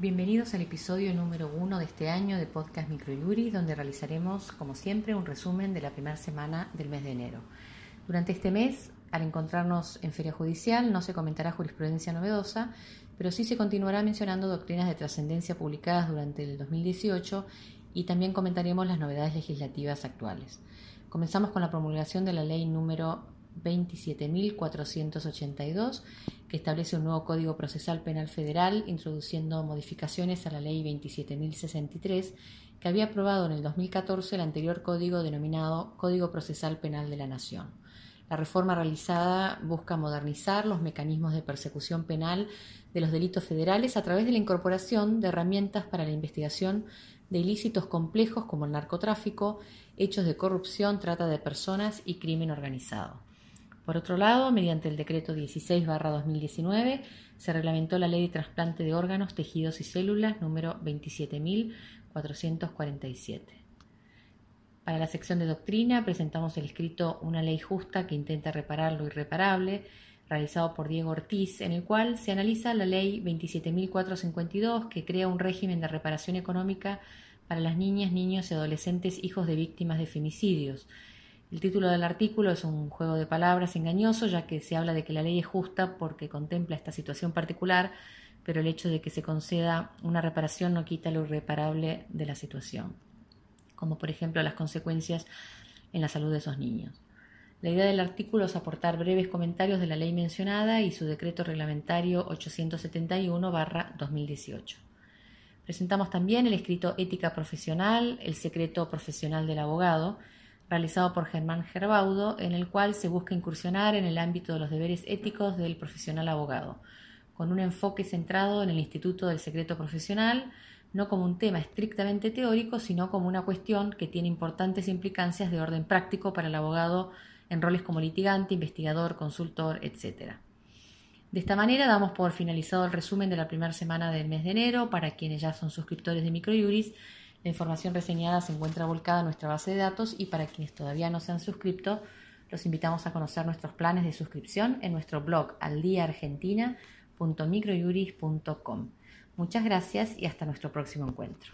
Bienvenidos al episodio número uno de este año de Podcast Microyuri, donde realizaremos, como siempre, un resumen de la primera semana del mes de enero. Durante este mes, al encontrarnos en feria judicial, no se comentará jurisprudencia novedosa, pero sí se continuará mencionando doctrinas de trascendencia publicadas durante el 2018 y también comentaremos las novedades legislativas actuales. Comenzamos con la promulgación de la ley número 27.482, que establece un nuevo Código Procesal Penal Federal, introduciendo modificaciones a la Ley 27.063, que había aprobado en el 2014 el anterior código denominado Código Procesal Penal de la Nación. La reforma realizada busca modernizar los mecanismos de persecución penal de los delitos federales a través de la incorporación de herramientas para la investigación de ilícitos complejos como el narcotráfico, hechos de corrupción, trata de personas y crimen organizado. Por otro lado, mediante el decreto 16-2019, se reglamentó la ley de trasplante de órganos, tejidos y células número 27.447. Para la sección de doctrina presentamos el escrito Una ley justa que intenta reparar lo irreparable, realizado por Diego Ortiz, en el cual se analiza la ley 27.452 que crea un régimen de reparación económica para las niñas, niños y adolescentes hijos de víctimas de femicidios. El título del artículo es un juego de palabras engañoso, ya que se habla de que la ley es justa porque contempla esta situación particular, pero el hecho de que se conceda una reparación no quita lo irreparable de la situación, como por ejemplo las consecuencias en la salud de esos niños. La idea del artículo es aportar breves comentarios de la ley mencionada y su decreto reglamentario 871-2018. Presentamos también el escrito Ética Profesional, el secreto profesional del abogado, realizado por Germán Gerbaudo, en el cual se busca incursionar en el ámbito de los deberes éticos del profesional abogado, con un enfoque centrado en el Instituto del Secreto Profesional, no como un tema estrictamente teórico, sino como una cuestión que tiene importantes implicancias de orden práctico para el abogado en roles como litigante, investigador, consultor, etc. De esta manera damos por finalizado el resumen de la primera semana del mes de enero. Para quienes ya son suscriptores de Microjuris, la información reseñada se encuentra volcada en nuestra base de datos y para quienes todavía no se han suscrito, los invitamos a conocer nuestros planes de suscripción en nuestro blog aldiaargentina.microjuris.com. Muchas gracias y hasta nuestro próximo encuentro.